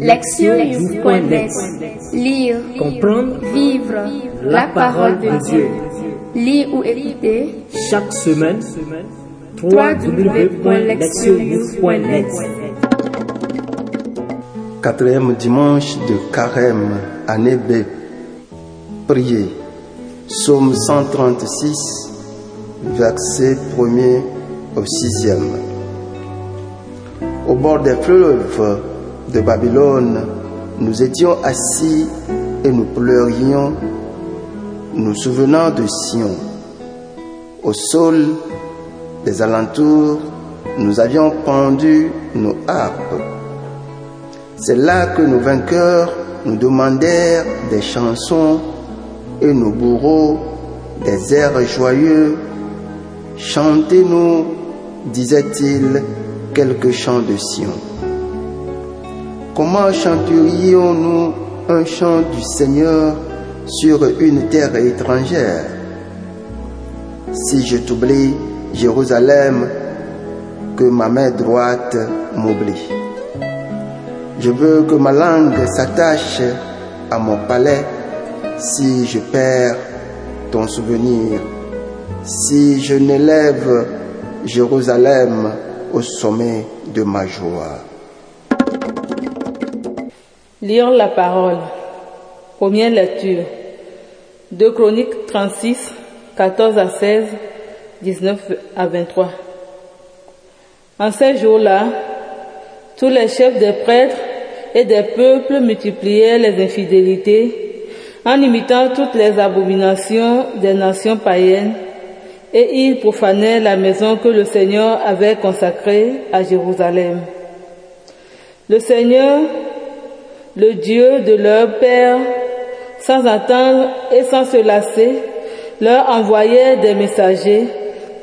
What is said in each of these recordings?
Lectionnews.net Lire, Comprendre, vivre la parole de Dieu. Lire ou écouter chaque semaine, www.lectionnews.net Quatrième dimanche de carême, année B. Priez. Psaume 136, verset 1er au 6e. Au bord des fleuves de Babylone, nous étions assis et nous pleurions, nous souvenant de Sion. Au sol des alentours, nous avions pendu nos harpes. C'est là que nos vainqueurs nous demandèrent des chansons et nos bourreaux des airs joyeux. Chantez-nous, disait-il, quelques chants de Sion. Comment chanterions-nous un chant du Seigneur sur une terre étrangère? Si je t'oublie, Jérusalem, que ma main droite m'oublie. Je veux que ma langue s'attache à mon palais si je perds ton souvenir, si je n'élève Jérusalem au sommet de ma joie. Lire la parole. Première lecture. 2 Chroniques 36, 14 à 16, 19 à 23. En ces jours-là, tous les chefs des prêtres et des peuples multipliaient les infidélités en imitant toutes les abominations des nations païennes et ils profanaient la maison que le Seigneur avait consacrée à Jérusalem. Le Seigneur, le Dieu de leur Père, sans attendre et sans se lasser, leur envoyait des messagers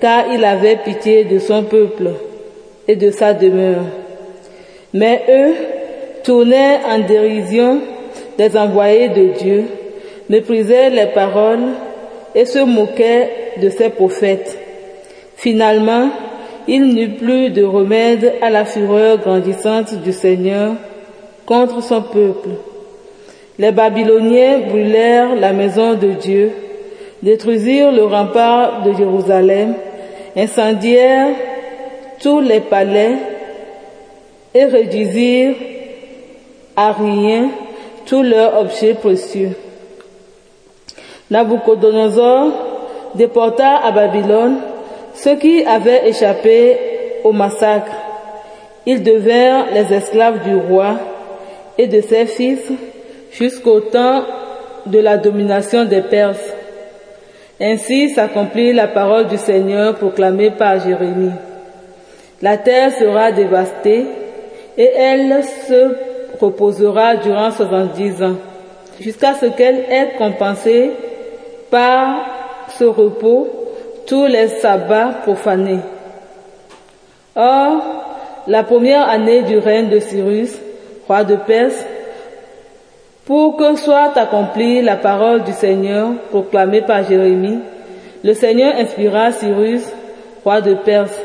car il avait pitié de son peuple et de sa demeure. Mais eux tournaient en dérision des envoyés de Dieu, méprisaient les paroles et se moquaient de ses prophètes. Finalement, il n'eut plus de remède à la fureur grandissante du Seigneur contre son peuple. Les Babyloniens brûlèrent la maison de Dieu, détruisirent le rempart de Jérusalem, incendièrent tous les palais et réduisirent à rien tous leurs objets précieux. Nabucodonosor déporta à Babylone ceux qui avaient échappé au massacre. Ils devinrent les esclaves du roi et de ses fils jusqu'au temps de la domination des Perses. Ainsi s'accomplit la parole du Seigneur proclamée par Jérémie. La terre sera dévastée et elle se reposera durant 70 ans, jusqu'à ce qu'elle ait compensé par ce repos tous les sabbats profanés. Or, la première année du règne de Cyrus, roi de Perse, pour que soit accomplie la parole du Seigneur proclamée par Jérémie, le Seigneur inspira Cyrus, roi de Perse,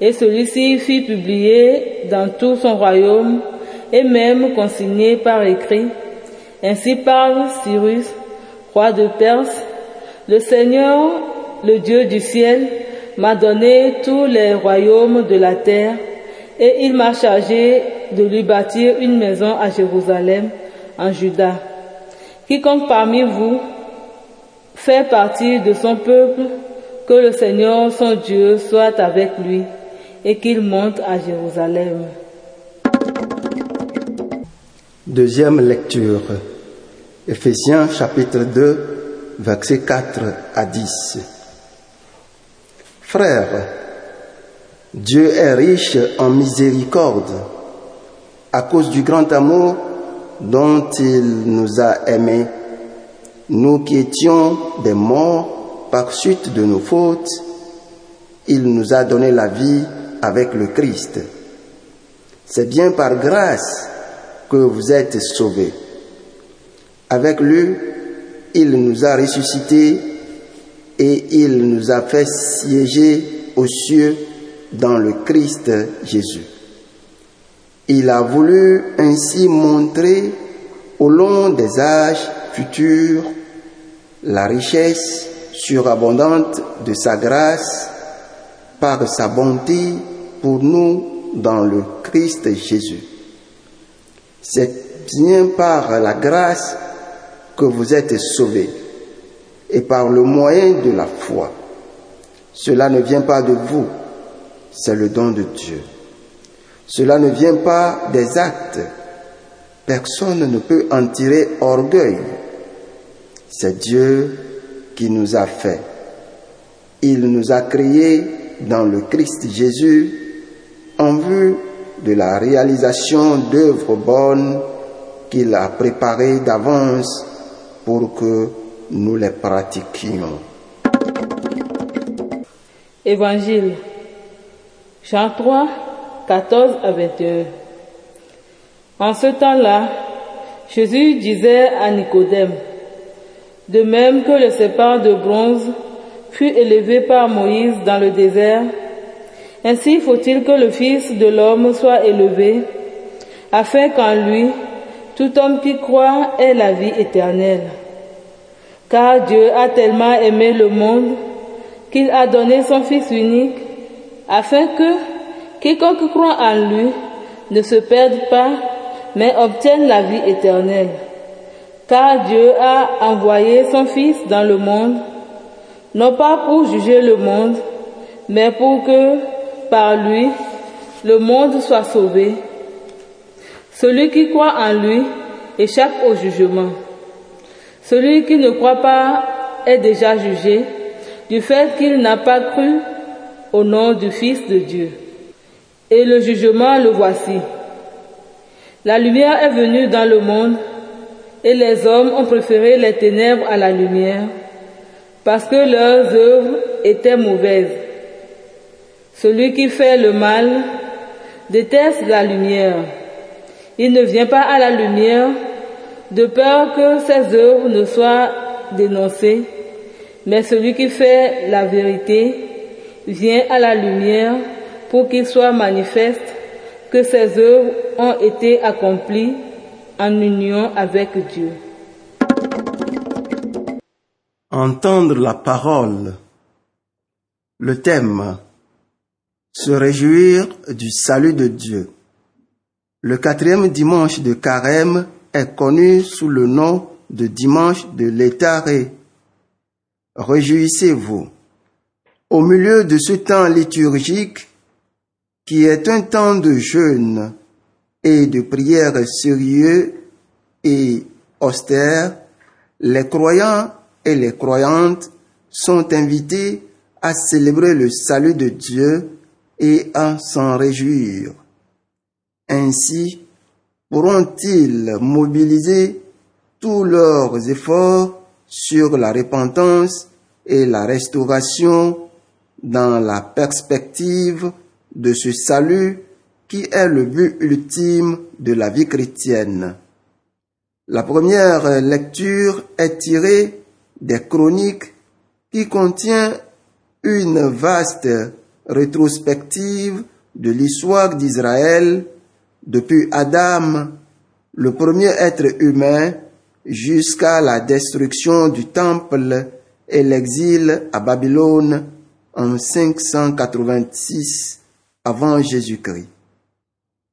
et celui-ci fit publier dans tout son royaume et même consigné par écrit. Ainsi parle Cyrus, roi de Perse, le Seigneur, le Dieu du ciel, m'a donné tous les royaumes de la terre et il m'a chargé de lui bâtir une maison à Jérusalem, en Juda. Quiconque parmi vous fait partie de son peuple, que le Seigneur, son Dieu, soit avec lui et qu'il monte à Jérusalem. Deuxième lecture. Éphésiens chapitre 2, versets 4 à 10. Frères, Dieu est riche en miséricorde à cause du grand amour dont il nous a aimés, nous qui étions des morts par suite de nos fautes, il nous a donné la vie avec le Christ. C'est bien par grâce que vous êtes sauvés. Avec lui, il nous a ressuscités et il nous a fait siéger aux cieux dans le Christ Jésus Il a voulu ainsi montrer au long des âges futurs la richesse surabondante de sa grâce par sa bonté pour nous dans le Christ Jésus. C'est bien par la grâce que vous êtes sauvés et par le moyen de la foi. Cela ne vient pas de vous, c'est le don de Dieu. Cela ne vient pas des actes. Personne ne peut en tirer orgueil. C'est Dieu qui nous a fait. Il nous a créés dans le Christ Jésus en vue de la réalisation d'œuvres bonnes qu'il a préparées d'avance pour que nous les pratiquions. Évangile. Jean 3, 14 à 21. En ce temps-là, Jésus disait à Nicodème, de même que le sépare de bronze fut élevé par Moïse dans le désert, ainsi faut-il que le Fils de l'homme soit élevé, afin qu'en lui, tout homme qui croit ait la vie éternelle. Car Dieu a tellement aimé le monde qu'il a donné son Fils unique, afin que quiconque croit en lui ne se perde pas, mais obtienne la vie éternelle. Car Dieu a envoyé son Fils dans le monde, non pas pour juger le monde, mais pour que par lui le monde soit sauvé. Celui qui croit en lui échappe au jugement. Celui qui ne croit pas est déjà jugé du fait qu'il n'a pas cru au nom du Fils de Dieu. Et le jugement le voici. La lumière est venue dans le monde et les hommes ont préféré les ténèbres à la lumière parce que leurs œuvres étaient mauvaises. Celui qui fait le mal déteste la lumière. Il ne vient pas à la lumière de peur que ses œuvres ne soient dénoncées, mais celui qui fait la vérité vient à la lumière pour qu'il soit manifeste que ses œuvres ont été accomplies en union avec Dieu. Entendre la parole. Le thème. Se réjouir du salut de Dieu. Le quatrième dimanche de carême est connu sous le nom de dimanche de l'étaré. Réjouissez-vous. Au milieu de ce temps liturgique, qui est un temps de jeûne et de prière sérieux et austère, les croyants et les croyantes sont invités à célébrer le salut de Dieu et à s'en réjouir. Ainsi pourront-ils mobiliser tous leurs efforts sur la repentance et la restauration dans la perspective de ce salut qui est le but ultime de la vie chrétienne. La première lecture est tirée des chroniques qui contient une vaste rétrospective de l'histoire d'Israël depuis Adam, le premier être humain, jusqu'à la destruction du temple et l'exil à Babylone en 586 avant Jésus-Christ.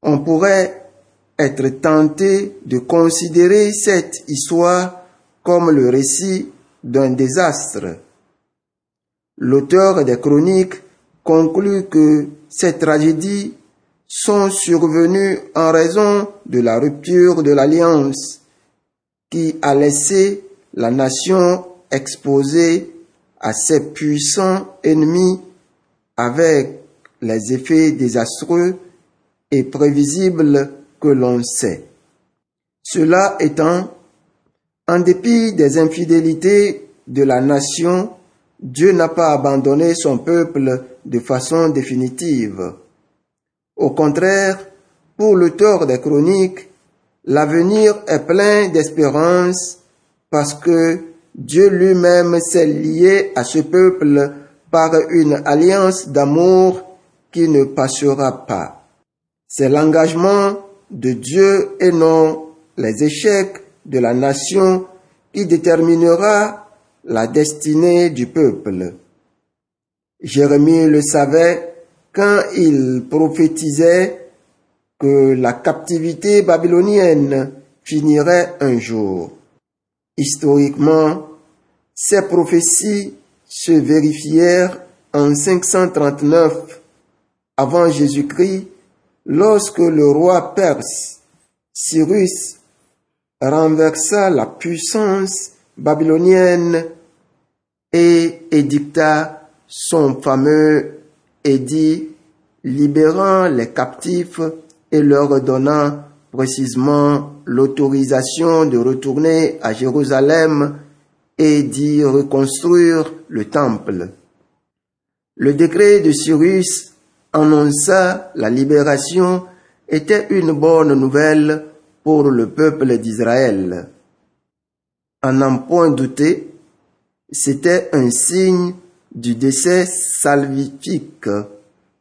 On pourrait être tenté de considérer cette histoire comme le récit d'un désastre. L'auteur des chroniques conclut que ces tragédies sont survenues en raison de la rupture de l'alliance qui a laissé la nation exposée à ses puissants ennemis avec les effets désastreux et prévisibles que l'on sait. Cela étant, en dépit des infidélités de la nation, Dieu n'a pas abandonné son peuple de façon définitive. Au contraire, pour l'auteur des chroniques, l'avenir est plein d'espérance parce que Dieu lui-même s'est lié à ce peuple par une alliance d'amour ne passera pas. C'est l'engagement de Dieu et non les échecs de la nation qui déterminera la destinée du peuple. Jérémie le savait quand il prophétisait que la captivité babylonienne finirait un jour. Historiquement, ces prophéties se vérifièrent en 539 avant Jésus-Christ lorsque le roi perse Cyrus renversa la puissance babylonienne et édicta son fameux édit libérant les captifs et leur donnant précisément l'autorisation de retourner à Jérusalem et d'y reconstruire le temple. Le décret de Cyrus annonça la libération était une bonne nouvelle pour le peuple d'Israël. À n'en point douter, c'était un signe du décès salvifique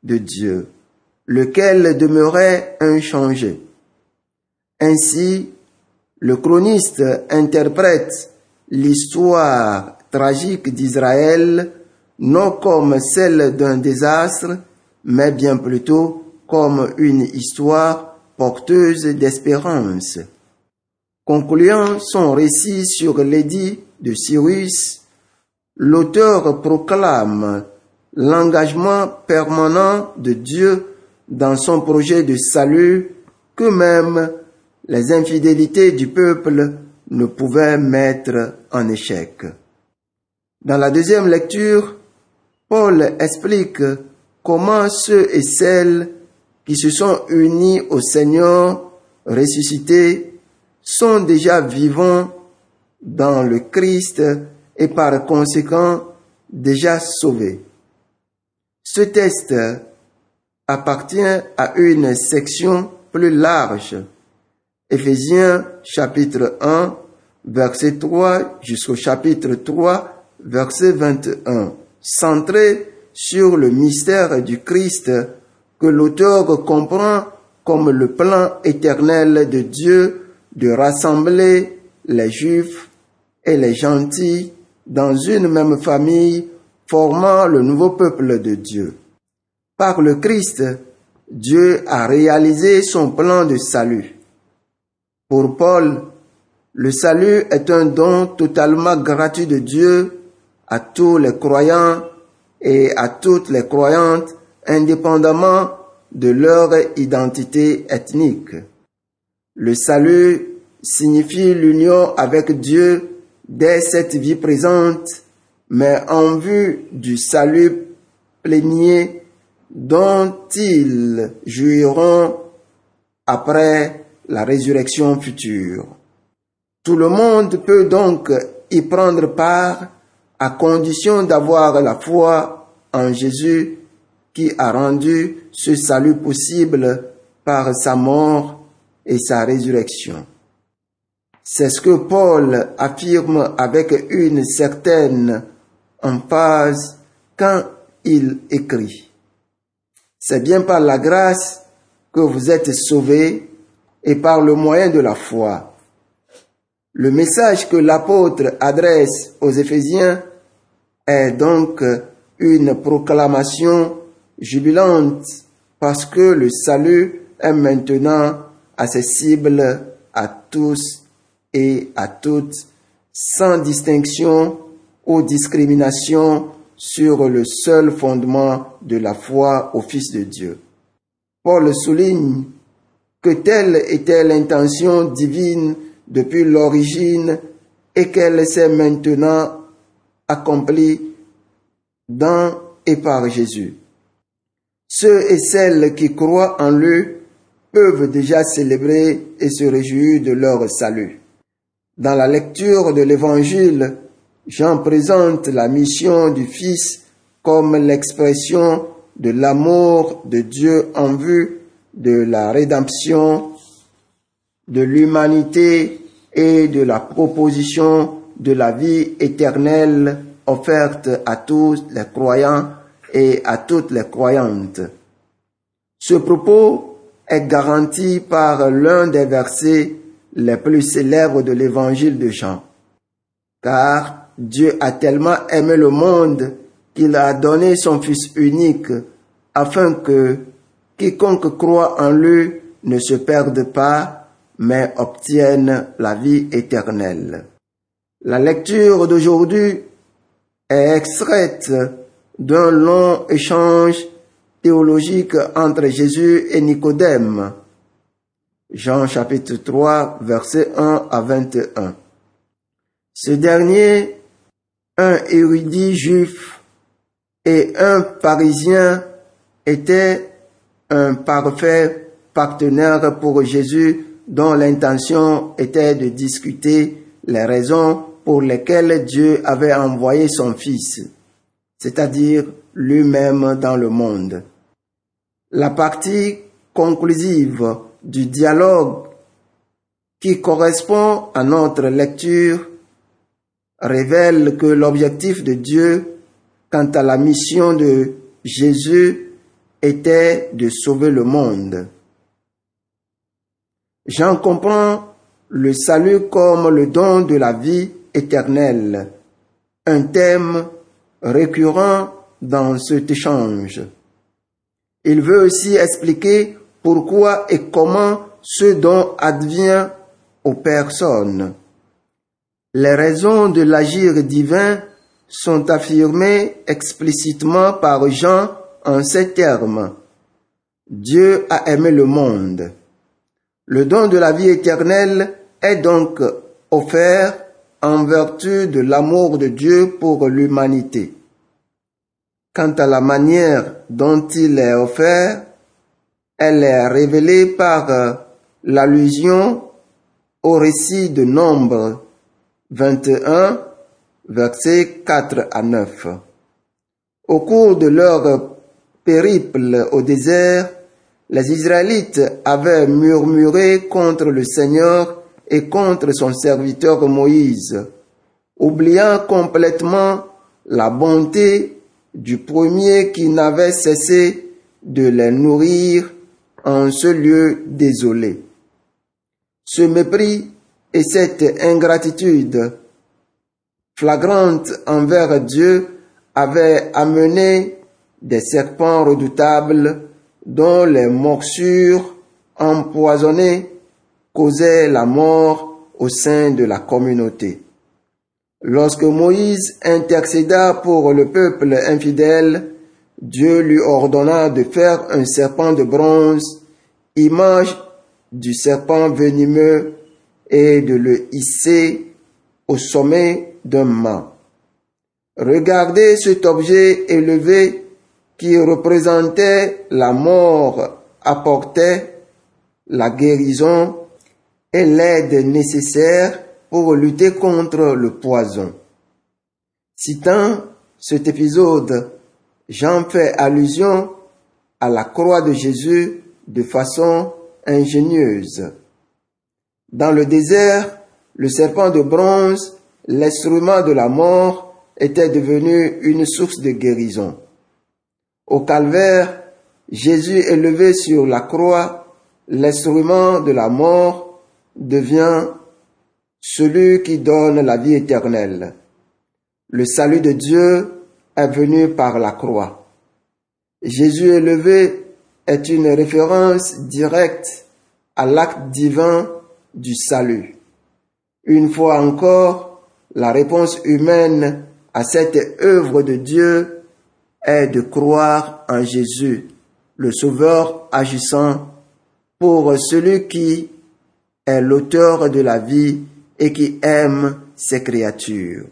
de Dieu, lequel demeurait inchangé. Ainsi, le chroniste interprète l'histoire tragique d'Israël non comme celle d'un désastre, mais bien plutôt comme une histoire porteuse d'espérance. Concluant son récit sur l'édit de Cyrus, l'auteur proclame l'engagement permanent de Dieu dans son projet de salut que même les infidélités du peuple ne pouvaient mettre en échec. Dans la deuxième lecture, Paul explique comment ceux et celles qui se sont unis au Seigneur ressuscité sont déjà vivants dans le Christ et par conséquent déjà sauvés. Ce texte appartient à une section plus large. Éphésiens chapitre 1 verset 3 jusqu'au chapitre 3 verset 21, centré sur le mystère du Christ que l'auteur comprend comme le plan éternel de Dieu de rassembler les juifs et les gentils dans une même famille formant le nouveau peuple de Dieu. Par le Christ, Dieu a réalisé son plan de salut. Pour Paul, le salut est un don totalement gratuit de Dieu à tous les croyants et à toutes les croyantes indépendamment de leur identité ethnique. Le salut signifie l'union avec Dieu dès cette vie présente, mais en vue du salut plénier dont ils jouiront après la résurrection future. Tout le monde peut donc y prendre part à condition d'avoir la foi en Jésus qui a rendu ce salut possible par sa mort et sa résurrection. C'est ce que Paul affirme avec une certaine emphase quand il écrit. C'est bien par la grâce que vous êtes sauvés et par le moyen de la foi. Le message que l'apôtre adresse aux Éphésiens est donc une proclamation jubilante parce que le salut est maintenant accessible à tous et à toutes sans distinction ou discrimination sur le seul fondement de la foi au Fils de Dieu. Paul souligne que telle était l'intention divine depuis l'origine et qu'elle s'est maintenant accomplie dans et par Jésus. Ceux et celles qui croient en lui peuvent déjà célébrer et se réjouir de leur salut. Dans la lecture de l'Évangile, Jean présente la mission du Fils comme l'expression de l'amour de Dieu en vue de la rédemption de l'humanité et de la proposition de la vie éternelle offerte à tous les croyants et à toutes les croyantes. Ce propos est garantie par l'un des versets les plus célèbres de l'évangile de Jean. Car Dieu a tellement aimé le monde qu'il a donné son Fils unique afin que quiconque croit en lui ne se perde pas, mais obtienne la vie éternelle. La lecture d'aujourd'hui est extraite d'un long échange théologique entre Jésus et Nicodème. Jean chapitre 3, verset 1 à 21. Ce dernier, un érudit juif et un parisien, était un parfait partenaire pour Jésus dont l'intention était de discuter les raisons pour lesquelles Dieu avait envoyé son Fils, c'est-à-dire lui-même dans le monde. La partie conclusive du dialogue qui correspond à notre lecture révèle que l'objectif de Dieu quant à la mission de Jésus était de sauver le monde. J'en comprends le salut comme le don de la vie éternelle, un thème récurrent dans cet échange. Il veut aussi expliquer pourquoi et comment ce don advient aux personnes. Les raisons de l'agir divin sont affirmées explicitement par Jean en ces termes. Dieu a aimé le monde. Le don de la vie éternelle est donc offert en vertu de l'amour de Dieu pour l'humanité. Quant à la manière dont il est offert, elle est révélée par l'allusion au récit de Nombre 21, versets 4 à 9. Au cours de leur périple au désert, les Israélites avaient murmuré contre le Seigneur et contre son serviteur Moïse, oubliant complètement la bonté du premier qui n'avait cessé de les nourrir en ce lieu désolé. Ce mépris et cette ingratitude flagrante envers Dieu avaient amené des serpents redoutables dont les morsures empoisonnées causaient la mort au sein de la communauté. Lorsque Moïse intercéda pour le peuple infidèle, Dieu lui ordonna de faire un serpent de bronze, image du serpent venimeux, et de le hisser au sommet d'un mât. Regardez cet objet élevé qui représentait la mort apportait la guérison et l'aide nécessaire pour lutter contre le poison. Citant cet épisode, Jean fait allusion à la croix de Jésus de façon ingénieuse. Dans le désert, le serpent de bronze, l'instrument de la mort, était devenu une source de guérison. Au calvaire, Jésus élevé sur la croix, l'instrument de la mort devient celui qui donne la vie éternelle. Le salut de Dieu est venu par la croix. Jésus élevé est une référence directe à l'acte divin du salut. Une fois encore, la réponse humaine à cette œuvre de Dieu est de croire en Jésus, le Sauveur agissant pour celui qui est l'auteur de la vie et qui aime ses créatures.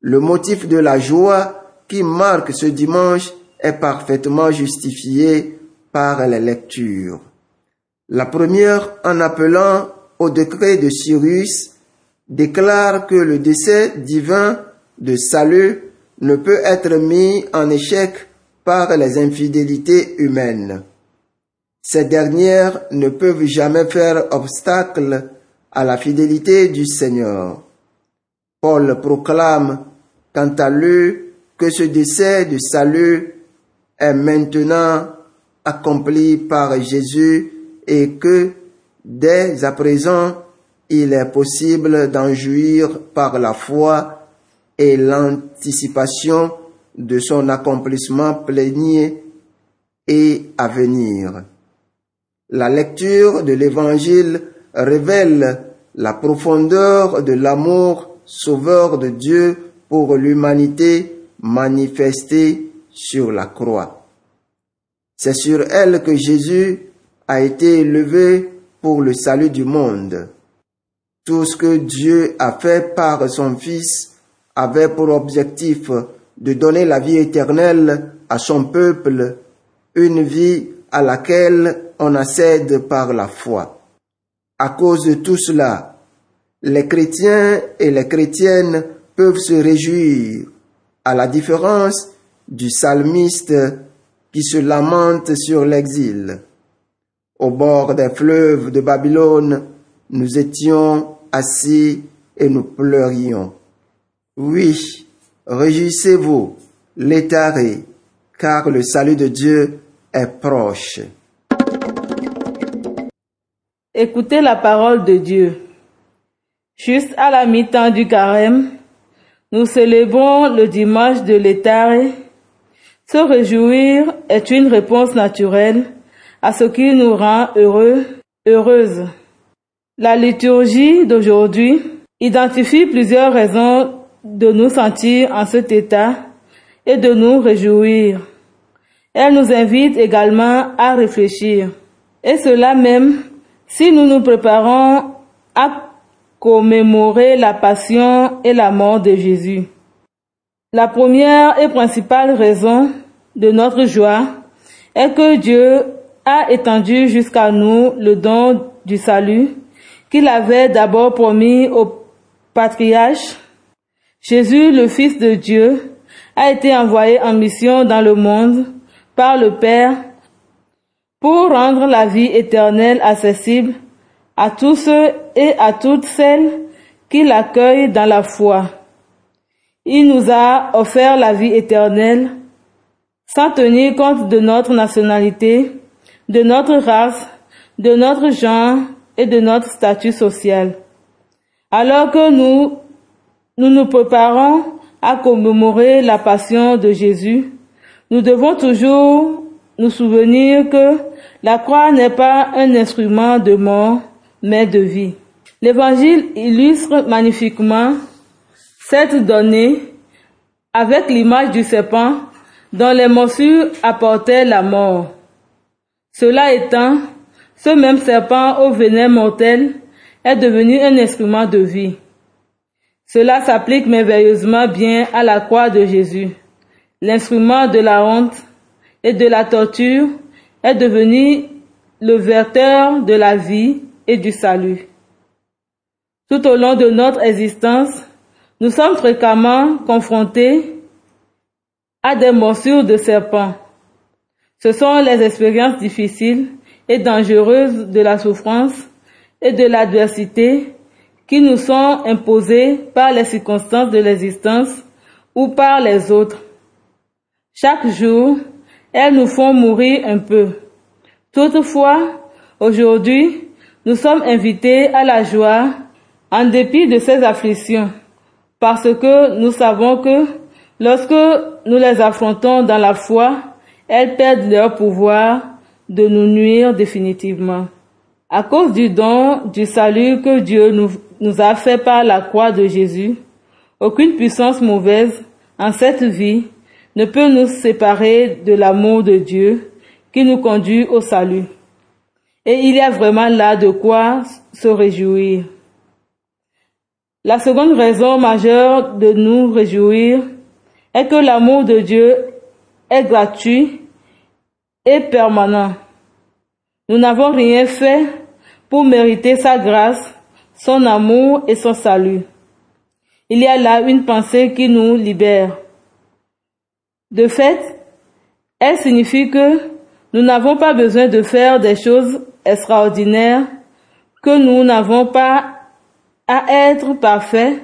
Le motif de la joie qui marque ce dimanche est parfaitement justifié par les lectures. La première, en appelant au décret de Cyrus, déclare que le décès divin de salut ne peut être mis en échec par les infidélités humaines. Ces dernières ne peuvent jamais faire obstacle à la fidélité du Seigneur. Paul proclame quant à lui que ce décès de salut est maintenant accompli par Jésus et que dès à présent, il est possible d'en jouir par la foi et l'anticipation de son accomplissement plénier et à venir. La lecture de l'Évangile révèle la profondeur de l'amour sauveur de Dieu pour l'humanité manifestée sur la croix. C'est sur elle que Jésus a été élevé pour le salut du monde. Tout ce que Dieu a fait par son Fils avait pour objectif de donner la vie éternelle à son peuple, une vie à laquelle on accède par la foi. À cause de tout cela, les chrétiens et les chrétiennes peuvent se réjouir, à la différence du psalmiste qui se lamente sur l'exil. Au bord des fleuves de Babylone, nous étions assis et nous pleurions. Oui, réjouissez-vous, les tarés, car le salut de Dieu est proche. Écoutez la parole de Dieu. Juste à la mi-temps du carême, nous célébrons le dimanche de l'étaré. Se réjouir est une réponse naturelle à ce qui nous rend heureux, heureuses. La liturgie d'aujourd'hui identifie plusieurs raisons de nous sentir en cet état et de nous réjouir. Elle nous invite également à réfléchir. Et cela même si nous nous préparons à commémorer la passion et la mort de Jésus. La première et principale raison de notre joie est que Dieu a étendu jusqu'à nous le don du salut qu'il avait d'abord promis au patriarche. Jésus, le Fils de Dieu, a été envoyé en mission dans le monde par le Père pour rendre la vie éternelle accessible à tous ceux et à toutes celles qui l'accueillent dans la foi. Il nous a offert la vie éternelle sans tenir compte de notre nationalité, de notre race, de notre genre et de notre statut social. Alors que nous, nous nous préparons à commémorer la passion de Jésus, nous devons toujours nous souvenir que la croix n'est pas un instrument de mort, mais de vie. L'évangile illustre magnifiquement cette donnée avec l'image du serpent dont les morsures apportaient la mort. Cela étant, ce même serpent au venin mortel est devenu un instrument de vie. Cela s'applique merveilleusement bien à la croix de Jésus. L'instrument de la honte et de la torture est devenu le verteur de la vie et du salut. Tout au long de notre existence, nous sommes fréquemment confrontés à des morsures de serpents. Ce sont les expériences difficiles et dangereuses de la souffrance et de l'adversité qui nous sont imposées par les circonstances de l'existence ou par les autres. Chaque jour, elles nous font mourir un peu. Toutefois, aujourd'hui, nous sommes invités à la joie en dépit de ces afflictions, parce que nous savons que lorsque nous les affrontons dans la foi, elles perdent leur pouvoir de nous nuire définitivement. À cause du don du salut que Dieu nous, nous a fait par la croix de Jésus, aucune puissance mauvaise en cette vie ne peut nous séparer de l'amour de Dieu qui nous conduit au salut. Et il y a vraiment là de quoi se réjouir. La seconde raison majeure de nous réjouir est que l'amour de Dieu est gratuit et permanent. Nous n'avons rien fait pour mériter sa grâce, son amour et son salut. Il y a là une pensée qui nous libère. De fait, elle signifie que nous n'avons pas besoin de faire des choses extraordinaires, que nous n'avons pas à être parfaits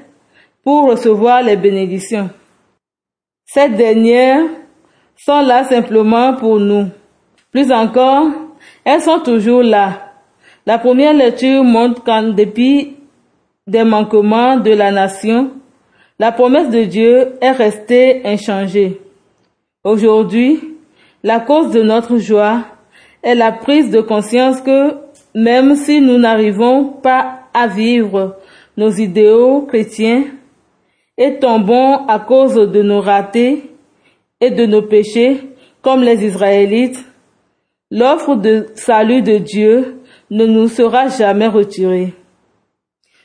pour recevoir les bénédictions. Ces dernières sont là simplement pour nous. Plus encore, elles sont toujours là. La première lecture montre qu'en dépit des manquements de la nation, la promesse de Dieu est restée inchangée. Aujourd'hui, la cause de notre joie est la prise de conscience que même si nous n'arrivons pas à vivre nos idéaux chrétiens et tombons à cause de nos ratés et de nos péchés, comme les Israélites, l'offre de salut de Dieu ne nous sera jamais retirée.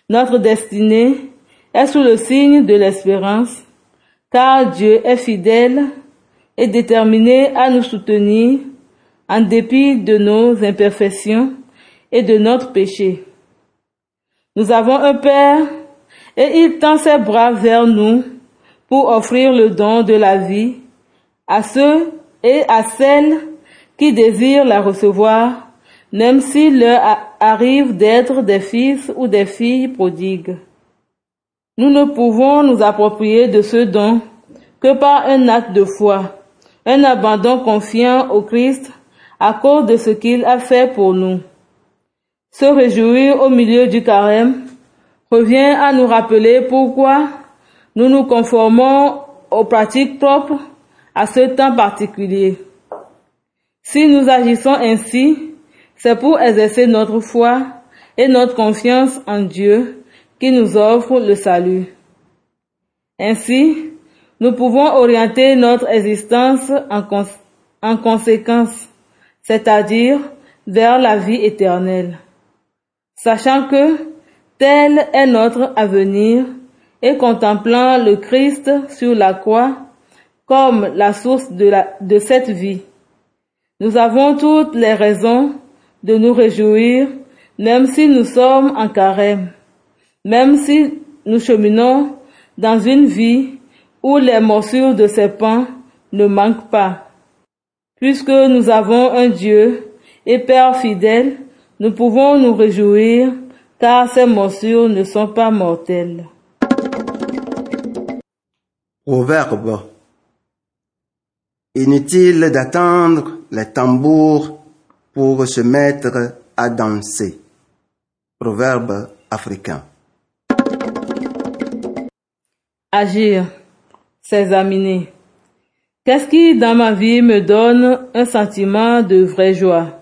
Notre destinée est sous le signe de l'espérance, car Dieu est fidèle et déterminé à nous soutenir en dépit de nos imperfections et de notre péché. Nous avons un Père et il tend ses bras vers nous pour offrir le don de la vie à ceux et à celles qui désirent la recevoir, même s'il leur arrive d'être des fils ou des filles prodigues. Nous ne pouvons nous approprier de ce don que par un acte de foi, un abandon confiant au Christ à cause de ce qu'il a fait pour nous. Se réjouir au milieu du carême revient à nous rappeler pourquoi nous nous conformons aux pratiques propres à ce temps particulier. Si nous agissons ainsi, c'est pour exercer notre foi et notre confiance en Dieu qui nous offre le salut. Ainsi, nous pouvons orienter notre existence en, en conséquence, c'est-à-dire vers la vie éternelle, sachant que tel est notre avenir et contemplant le Christ sur la croix comme la source de cette vie. Nous avons toutes les raisons de nous réjouir, même si nous sommes en carême, même si nous cheminons dans une vie où les morsures de pains ne manquent pas. Puisque nous avons un Dieu et Père fidèle, nous pouvons nous réjouir car ces morsures ne sont pas mortelles. Proverbe. Inutile d'attendre les tambours pour se mettre à danser. Proverbe africain. Agir, s'examiner. Qu'est-ce qui dans ma vie me donne un sentiment de vraie joie?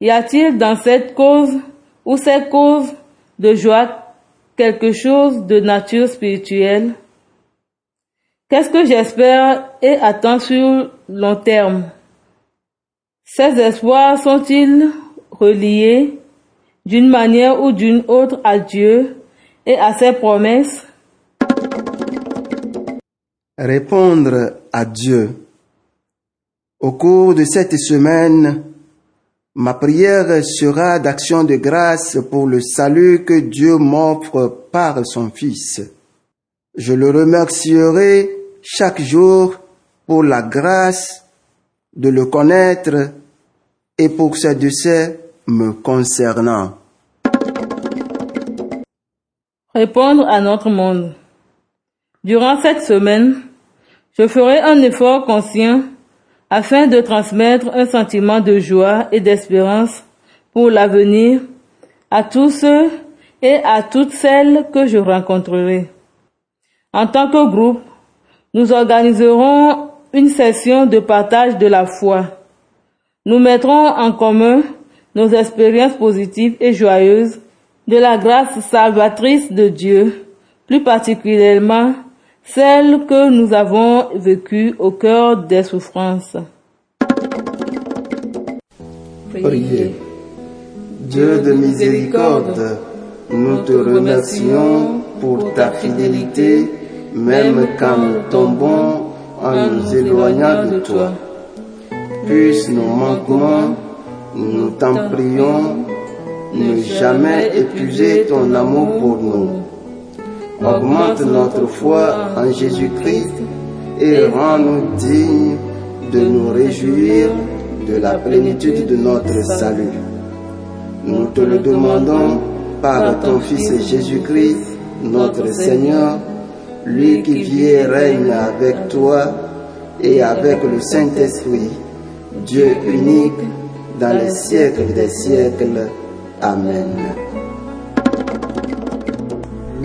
Y a-t-il dans cette cause ou cette cause de joie quelque chose de nature spirituelle? Qu'est-ce que j'espère et attends sur long terme? Ces espoirs sont-ils reliés d'une manière ou d'une autre à Dieu et à ses promesses? Répondre à Dieu. Au cours de cette semaine, ma prière sera d'action de grâce pour le salut que Dieu m'offre par son Fils. Je le remercierai chaque jour pour la grâce de le connaître et pour ses décès me concernant. Répondre à notre monde. Durant cette semaine, je ferai un effort conscient afin de transmettre un sentiment de joie et d'espérance pour l'avenir à tous ceux et à toutes celles que je rencontrerai. En tant que groupe, nous organiserons une session de partage de la foi. Nous mettrons en commun nos expériences positives et joyeuses de la grâce salvatrice de Dieu, plus particulièrement celle que nous avons vécues au cœur des souffrances. Priez. Dieu de miséricorde, nous te remercions pour ta fidélité, même quand nous tombons en nous éloignant de toi. Puisse nos manquements, nous t'en prions, ne jamais épuiser ton amour pour nous. Augmente notre foi en Jésus-Christ et rends-nous dignes de nous réjouir de la plénitude de notre salut. Nous te le demandons par ton Fils Jésus-Christ, notre Seigneur, lui qui vit et règne avec toi et avec le Saint-Esprit, Dieu unique, dans les siècles des siècles. Amen.